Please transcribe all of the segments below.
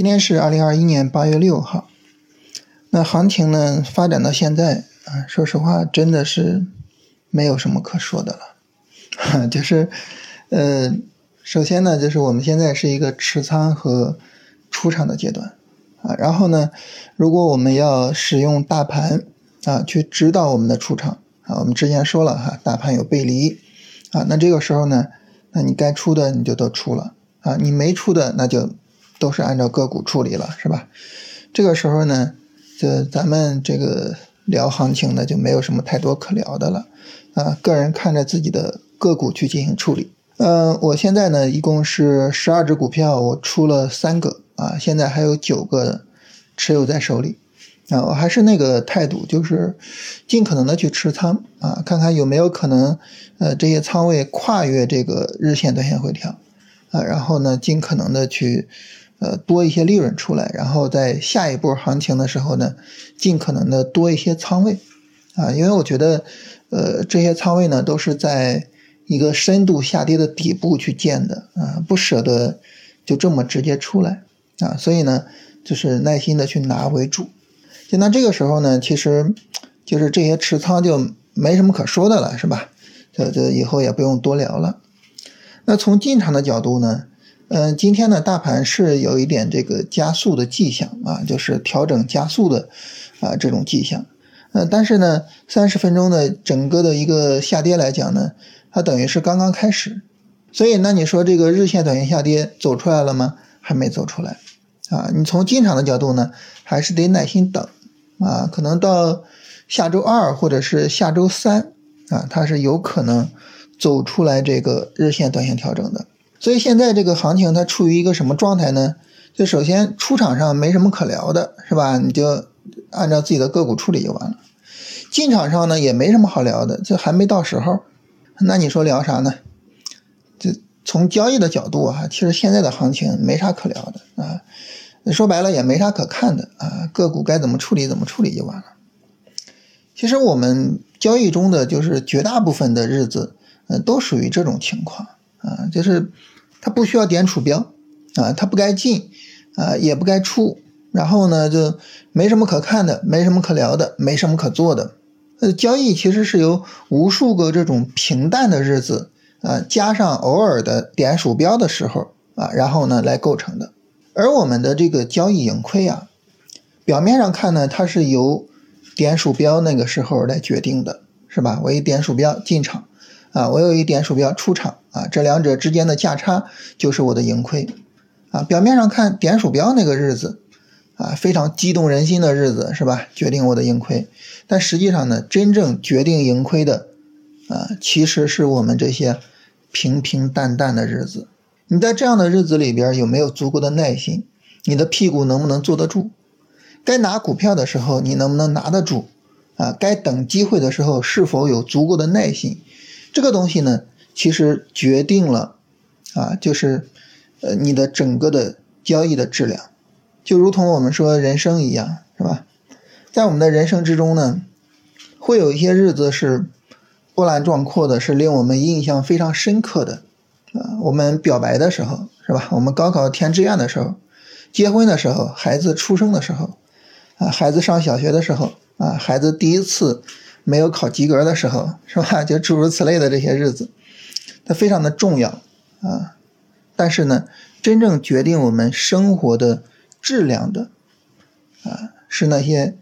今天是二零二一年八月六号。那行情呢发展到现在啊，说实话真的是没有什么可说的了。就是呃，首先呢，就是我们现在是一个持仓和出场的阶段啊。然后呢，如果我们要使用大盘啊去指导我们的出场啊，我们之前说了哈，大盘有背离啊，那这个时候呢，那你该出的你就都出了啊，你没出的那就都是按照个股处理了，是吧？这个时候呢。这咱们这个聊行情呢，就没有什么太多可聊的了，啊，个人看着自己的个股去进行处理。嗯，我现在呢一共是十二只股票，我出了三个，啊，现在还有九个持有在手里，啊，我还是那个态度，就是尽可能的去持仓，啊，看看有没有可能，呃，这些仓位跨越这个日线、短线回调，啊，然后呢，尽可能的去。呃，多一些利润出来，然后在下一波行情的时候呢，尽可能的多一些仓位，啊，因为我觉得，呃，这些仓位呢都是在一个深度下跌的底部去建的，啊，不舍得就这么直接出来，啊，所以呢，就是耐心的去拿为主。就那这个时候呢，其实就是这些持仓就没什么可说的了，是吧？这这以后也不用多聊了。那从进场的角度呢？嗯，今天呢，大盘是有一点这个加速的迹象啊，就是调整加速的啊这种迹象。嗯，但是呢，三十分钟的整个的一个下跌来讲呢，它等于是刚刚开始。所以那你说这个日线、短线下跌走出来了吗？还没走出来啊。你从进场的角度呢，还是得耐心等啊，可能到下周二或者是下周三啊，它是有可能走出来这个日线、短线调整的。所以现在这个行情它处于一个什么状态呢？就首先出场上没什么可聊的，是吧？你就按照自己的个股处理就完了。进场上呢也没什么好聊的，这还没到时候。那你说聊啥呢？就从交易的角度啊，其实现在的行情没啥可聊的啊。说白了也没啥可看的啊，个股该怎么处理怎么处理就完了。其实我们交易中的就是绝大部分的日子，嗯，都属于这种情况。啊，就是它不需要点鼠标，啊，它不该进，啊，也不该出，然后呢，就没什么可看的，没什么可聊的，没什么可做的。呃，交易其实是由无数个这种平淡的日子，啊，加上偶尔的点鼠标的时候，啊，然后呢来构成的。而我们的这个交易盈亏啊，表面上看呢，它是由点鼠标那个时候来决定的，是吧？我一点鼠标进场。啊，我有一点鼠标出场啊，这两者之间的价差就是我的盈亏啊。表面上看点鼠标那个日子啊，非常激动人心的日子是吧？决定我的盈亏，但实际上呢，真正决定盈亏的啊，其实是我们这些平平淡淡的日子。你在这样的日子里边有没有足够的耐心？你的屁股能不能坐得住？该拿股票的时候你能不能拿得住？啊，该等机会的时候是否有足够的耐心？这个东西呢，其实决定了，啊，就是，呃，你的整个的交易的质量，就如同我们说人生一样，是吧？在我们的人生之中呢，会有一些日子是波澜壮阔的，是令我们印象非常深刻的，啊，我们表白的时候，是吧？我们高考填志愿的时候，结婚的时候，孩子出生的时候，啊，孩子上小学的时候，啊，孩子第一次。没有考及格的时候，是吧？就诸如此类的这些日子，它非常的重要啊。但是呢，真正决定我们生活的质量的啊，是那些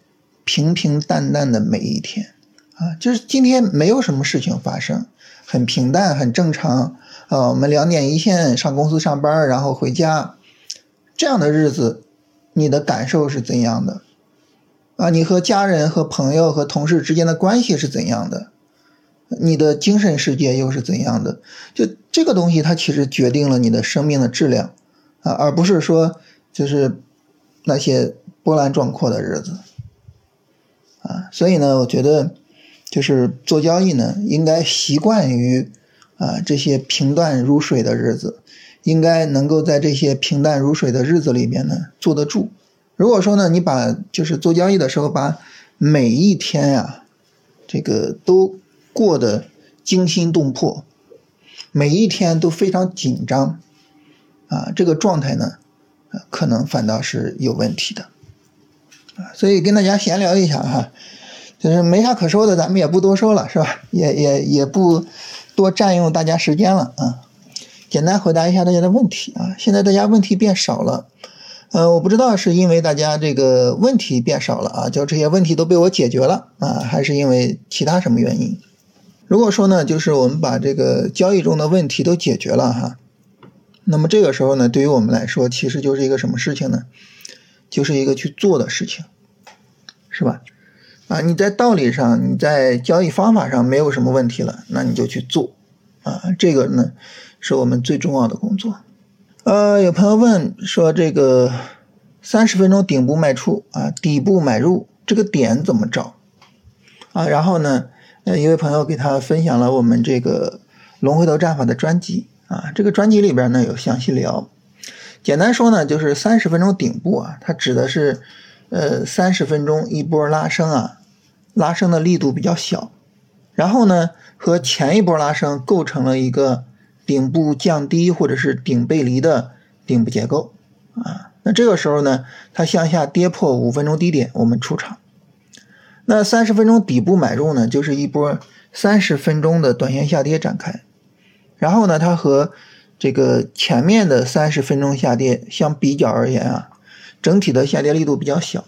平平淡淡的每一天啊。就是今天没有什么事情发生，很平淡，很正常啊。我们两点一线上公司上班，然后回家，这样的日子，你的感受是怎样的？啊，你和家人、和朋友、和同事之间的关系是怎样的？你的精神世界又是怎样的？就这个东西，它其实决定了你的生命的质量啊，而不是说就是那些波澜壮阔的日子啊。所以呢，我觉得就是做交易呢，应该习惯于啊这些平淡如水的日子，应该能够在这些平淡如水的日子里面呢坐得住。如果说呢，你把就是做交易的时候，把每一天呀，这个都过得惊心动魄，每一天都非常紧张，啊，这个状态呢，可能反倒是有问题的。啊，所以跟大家闲聊一下哈，就是没啥可说的，咱们也不多说了，是吧？也也也不多占用大家时间了啊。简单回答一下大家的问题啊。现在大家问题变少了，呃，我不知道是因为大家这个问题变少了啊，就这些问题都被我解决了啊，还是因为其他什么原因？如果说呢，就是我们把这个交易中的问题都解决了哈，那么这个时候呢，对于我们来说，其实就是一个什么事情呢？就是一个去做的事情，是吧？啊，你在道理上，你在交易方法上没有什么问题了，那你就去做，啊，这个呢是我们最重要的工作。呃，有朋友问说，这个三十分钟顶部卖出啊，底部买入，这个点怎么找？啊，然后呢，呃，一位朋友给他分享了我们这个龙回头战法的专辑啊，这个专辑里边呢有详细聊。简单说呢，就是三十分钟顶部啊，它指的是，呃，三十分钟一波拉升啊，拉升的力度比较小，然后呢，和前一波拉升构成了一个顶部降低或者是顶背离的顶部结构啊。那这个时候呢，它向下跌破五分钟低点，我们出场。那三十分钟底部买入呢，就是一波三十分钟的短线下跌展开，然后呢，它和这个前面的三十分钟下跌相比较而言啊，整体的下跌力度比较小。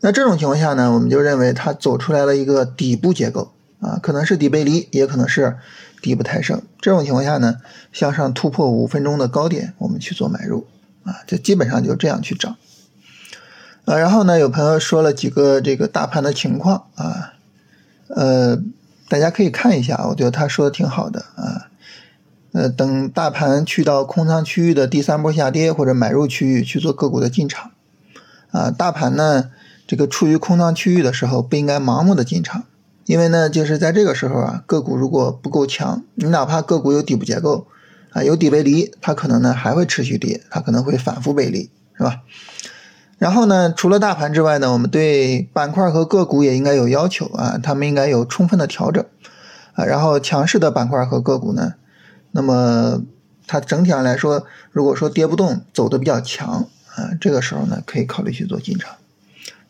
那这种情况下呢，我们就认为它走出来了一个底部结构啊，可能是底背离，也可能是底部抬升。这种情况下呢，向上突破五分钟的高点，我们去做买入啊，这基本上就这样去找。啊，然后呢，有朋友说了几个这个大盘的情况啊，呃，大家可以看一下，我觉得他说的挺好的啊。呃，等大盘去到空仓区域的第三波下跌或者买入区域去做个股的进场，啊，大盘呢这个处于空仓区域的时候不应该盲目的进场，因为呢就是在这个时候啊，个股如果不够强，你哪怕个股有底部结构啊，有底背离，它可能呢还会持续跌，它可能会反复背离，是吧？然后呢，除了大盘之外呢，我们对板块和个股也应该有要求啊，他们应该有充分的调整啊，然后强势的板块和个股呢。那么它整体上来说，如果说跌不动，走的比较强啊，这个时候呢，可以考虑去做进场。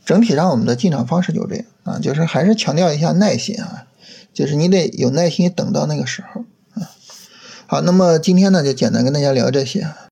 整体上我们的进场方式就这样啊，就是还是强调一下耐心啊，就是你得有耐心等到那个时候啊。好，那么今天呢，就简单跟大家聊这些。